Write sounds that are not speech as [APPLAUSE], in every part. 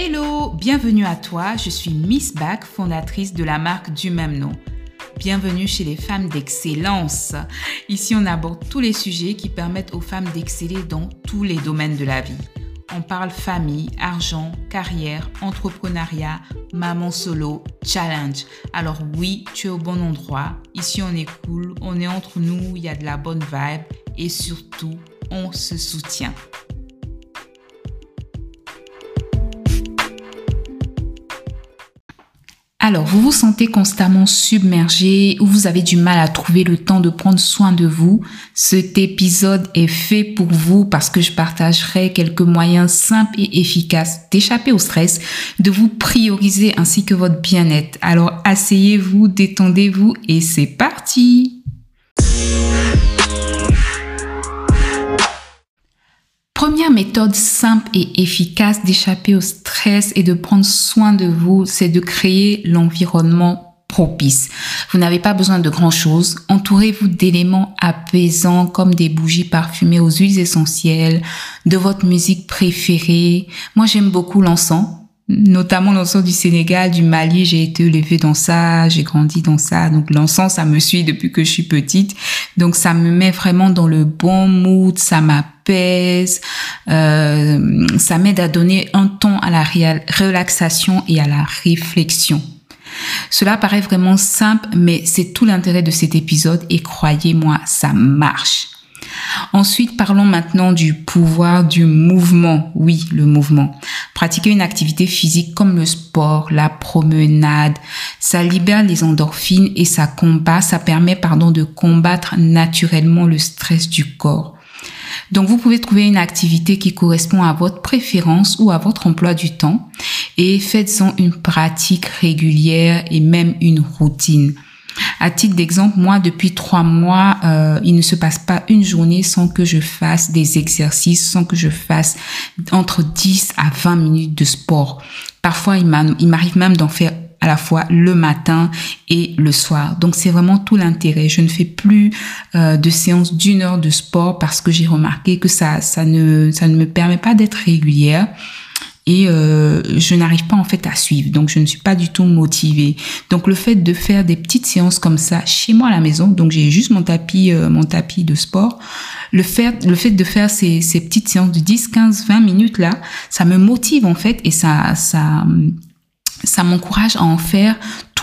Hello, bienvenue à toi, je suis Miss Back, fondatrice de la marque du même nom. Bienvenue chez les femmes d'excellence. Ici, on aborde tous les sujets qui permettent aux femmes d'exceller dans tous les domaines de la vie. On parle famille, argent, carrière, entrepreneuriat, maman solo, challenge. Alors oui, tu es au bon endroit. Ici, on est cool, on est entre nous, il y a de la bonne vibe et surtout, on se soutient. Alors, vous vous sentez constamment submergé ou vous avez du mal à trouver le temps de prendre soin de vous, cet épisode est fait pour vous parce que je partagerai quelques moyens simples et efficaces d'échapper au stress, de vous prioriser ainsi que votre bien-être. Alors, asseyez-vous, détendez-vous et c'est parti! Première méthode simple et efficace d'échapper au stress et de prendre soin de vous, c'est de créer l'environnement propice. Vous n'avez pas besoin de grand chose. Entourez-vous d'éléments apaisants comme des bougies parfumées aux huiles essentielles, de votre musique préférée. Moi, j'aime beaucoup l'encens notamment l'encens du Sénégal, du Mali, j'ai été élevée dans ça, j'ai grandi dans ça. Donc l'encens, ça me suit depuis que je suis petite. Donc ça me met vraiment dans le bon mood, ça m'apaise, euh, ça m'aide à donner un ton à la relaxation et à la réflexion. Cela paraît vraiment simple, mais c'est tout l'intérêt de cet épisode et croyez-moi, ça marche. Ensuite, parlons maintenant du pouvoir du mouvement. Oui, le mouvement. Pratiquer une activité physique comme le sport, la promenade, ça libère les endorphines et ça combat, ça permet, pardon, de combattre naturellement le stress du corps. Donc vous pouvez trouver une activité qui correspond à votre préférence ou à votre emploi du temps et faites-en une pratique régulière et même une routine. À titre d'exemple, moi, depuis trois mois, euh, il ne se passe pas une journée sans que je fasse des exercices, sans que je fasse entre 10 à 20 minutes de sport. Parfois, il m'arrive même d'en faire à la fois le matin et le soir. Donc c'est vraiment tout l'intérêt. Je ne fais plus euh, de séances d'une heure de sport parce que j'ai remarqué que ça, ça ne, ça ne me permet pas d'être régulière et euh, je n'arrive pas en fait à suivre. Donc je ne suis pas du tout motivée. Donc le fait de faire des petites séances comme ça chez moi à la maison, donc j'ai juste mon tapis euh, mon tapis de sport, le fait de faire ces, ces petites séances de 10 15 20 minutes là, ça me motive en fait et ça ça ça m'encourage à en faire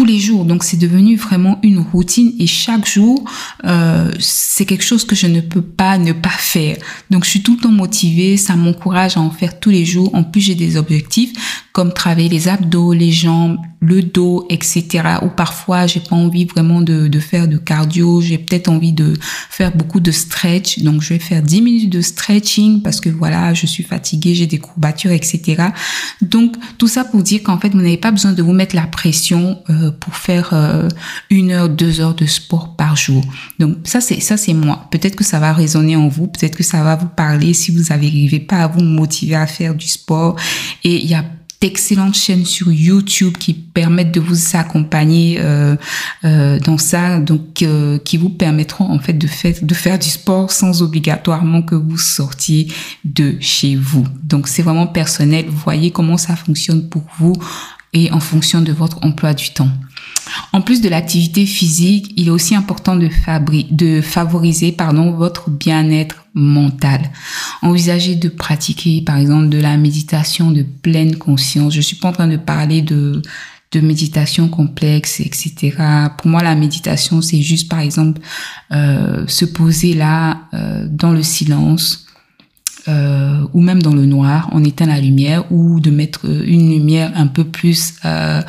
les jours. Donc c'est devenu vraiment une routine et chaque jour, euh, c'est quelque chose que je ne peux pas ne pas faire. Donc je suis tout le temps motivée, ça m'encourage à en faire tous les jours. En plus, j'ai des objectifs comme travailler les abdos, les jambes, le dos, etc. Ou parfois, j'ai pas envie vraiment de, faire de cardio, j'ai peut-être envie de faire beaucoup de stretch. Donc je vais faire 10 minutes de stretching parce que voilà, je suis fatiguée, j'ai des courbatures, etc. Donc tout ça pour dire qu'en fait, vous n'avez pas besoin de vous mettre la pression. Euh, pour faire euh, une heure, deux heures de sport par jour. Donc ça c'est ça c'est moi. Peut-être que ça va résonner en vous, peut-être que ça va vous parler si vous n'arrivez pas à vous motiver à faire du sport. Et il y a d'excellentes chaînes sur YouTube qui permettent de vous accompagner euh, euh, dans ça, donc euh, qui vous permettront en fait de faire de faire du sport sans obligatoirement que vous sortiez de chez vous. Donc c'est vraiment personnel. Voyez comment ça fonctionne pour vous et en fonction de votre emploi du temps. En plus de l'activité physique, il est aussi important de, de favoriser pardon, votre bien-être mental. Envisagez de pratiquer par exemple de la méditation de pleine conscience. Je suis pas en train de parler de de méditation complexe, etc. Pour moi, la méditation, c'est juste, par exemple, euh, se poser là euh, dans le silence, euh, ou même dans le noir, on éteint la lumière ou de mettre une lumière un peu plus, euh,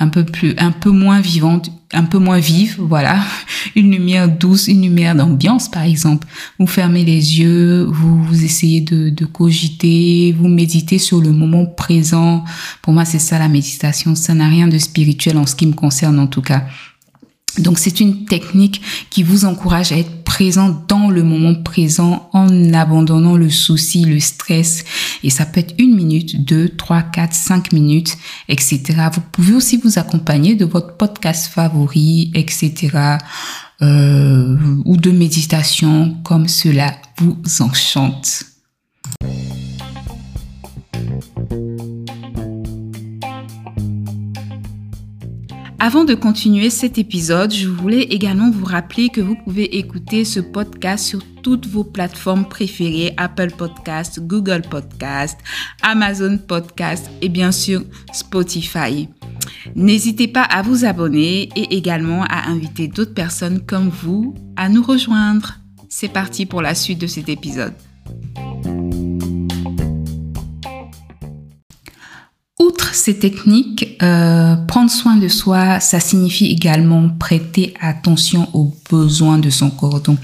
un peu plus, un peu moins vivante, un peu moins vive, voilà, [LAUGHS] une lumière douce, une lumière d'ambiance par exemple. Vous fermez les yeux, vous, vous essayez de, de cogiter, vous méditez sur le moment présent. Pour moi, c'est ça la méditation. Ça n'a rien de spirituel en ce qui me concerne en tout cas. Donc c'est une technique qui vous encourage à être présent dans le moment présent en abandonnant le souci, le stress. Et ça peut être une minute, deux, trois, quatre, cinq minutes, etc. Vous pouvez aussi vous accompagner de votre podcast favori, etc. Euh, ou de méditation comme cela vous enchante. Avant de continuer cet épisode, je voulais également vous rappeler que vous pouvez écouter ce podcast sur toutes vos plateformes préférées, Apple Podcast, Google Podcast, Amazon Podcast et bien sûr Spotify. N'hésitez pas à vous abonner et également à inviter d'autres personnes comme vous à nous rejoindre. C'est parti pour la suite de cet épisode. Outre ces techniques, euh, prendre soin de soi, ça signifie également prêter attention aux besoins de son corps. Donc,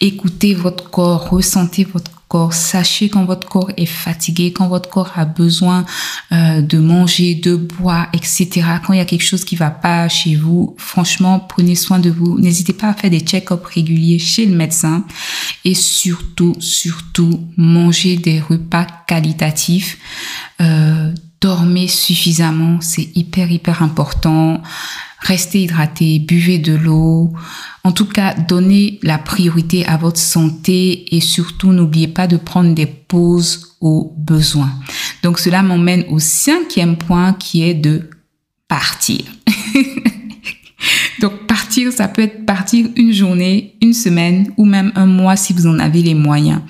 écoutez votre corps, ressentez votre corps, sachez quand votre corps est fatigué, quand votre corps a besoin euh, de manger, de boire, etc. Quand il y a quelque chose qui va pas chez vous, franchement, prenez soin de vous. N'hésitez pas à faire des check-ups réguliers chez le médecin et surtout, surtout, mangez des repas qualitatifs. Euh, dormez suffisamment, c'est hyper hyper important. Restez hydraté, buvez de l'eau. En tout cas, donnez la priorité à votre santé et surtout n'oubliez pas de prendre des pauses aux besoins. Donc cela m'emmène au cinquième point qui est de partir. [LAUGHS] Donc partir, ça peut être partir une journée, une semaine ou même un mois si vous en avez les moyens.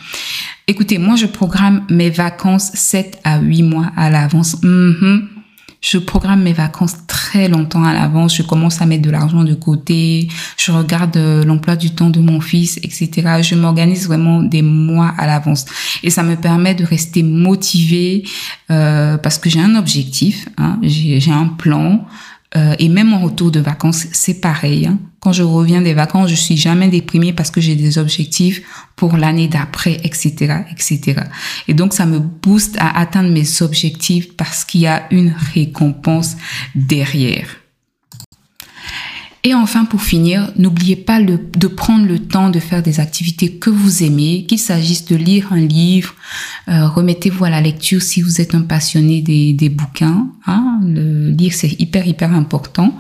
Écoutez, moi, je programme mes vacances 7 à 8 mois à l'avance. Mhm. Je programme mes vacances très longtemps à l'avance. Je commence à mettre de l'argent de côté. Je regarde euh, l'emploi du temps de mon fils, etc. Je m'organise vraiment des mois à l'avance. Et ça me permet de rester motivée euh, parce que j'ai un objectif, hein. j'ai un plan. Euh, et même en retour de vacances, c'est pareil. Hein. Quand je reviens des vacances, je suis jamais déprimée parce que j'ai des objectifs pour l'année d'après, etc., etc. Et donc, ça me booste à atteindre mes objectifs parce qu'il y a une récompense derrière. Et enfin, pour finir, n'oubliez pas de prendre le temps de faire des activités que vous aimez, qu'il s'agisse de lire un livre, euh, remettez-vous à la lecture si vous êtes un passionné des, bouquins. Hein. Le lire, c'est hyper, hyper important.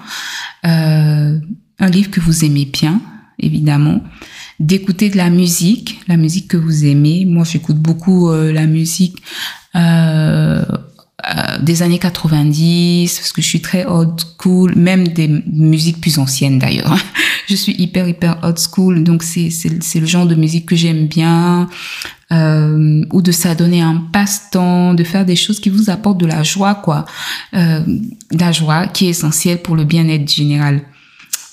Euh, un livre que vous aimez bien, évidemment. D'écouter de la musique, la musique que vous aimez. Moi, j'écoute beaucoup euh, la musique euh, euh, des années 90, parce que je suis très old school, même des musiques plus anciennes d'ailleurs. [LAUGHS] je suis hyper, hyper old school, donc c'est, le genre de musique que j'aime bien, ou de s'adonner un passe-temps, de faire des choses qui vous apportent de la joie, quoi. Euh, la joie qui est essentielle pour le bien-être général.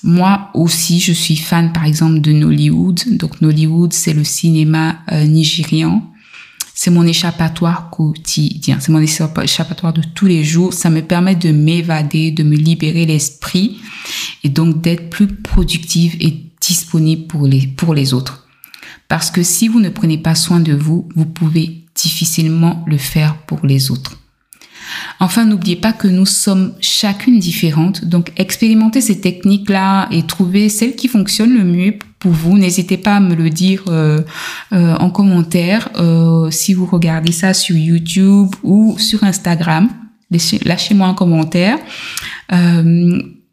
Moi aussi, je suis fan, par exemple, de Nollywood. Donc, Nollywood, c'est le cinéma euh, nigérian c'est mon échappatoire quotidien, c'est mon échappatoire de tous les jours. Ça me permet de m'évader, de me libérer l'esprit et donc d'être plus productive et disponible pour les, pour les autres. Parce que si vous ne prenez pas soin de vous, vous pouvez difficilement le faire pour les autres. Enfin, n'oubliez pas que nous sommes chacune différente. Donc, expérimentez ces techniques-là et trouvez celle qui fonctionne le mieux pour vous. N'hésitez pas à me le dire euh, euh, en commentaire euh, si vous regardez ça sur YouTube ou sur Instagram. Lâchez-moi un commentaire.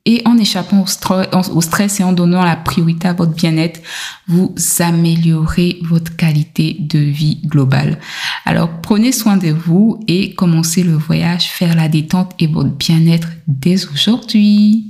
Et en échappant au stress et en donnant la priorité à votre bien-être, vous améliorez votre qualité de vie globale. Alors prenez soin de vous et commencez le voyage, faire la détente et votre bien-être dès aujourd'hui.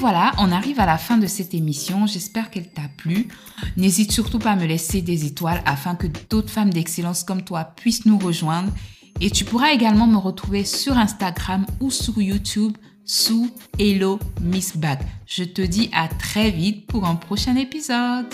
Voilà, on arrive à la fin de cette émission. J'espère qu'elle t'a plu. N'hésite surtout pas à me laisser des étoiles afin que d'autres femmes d'excellence comme toi puissent nous rejoindre. Et tu pourras également me retrouver sur Instagram ou sur YouTube sous Hello Miss Bag. Je te dis à très vite pour un prochain épisode.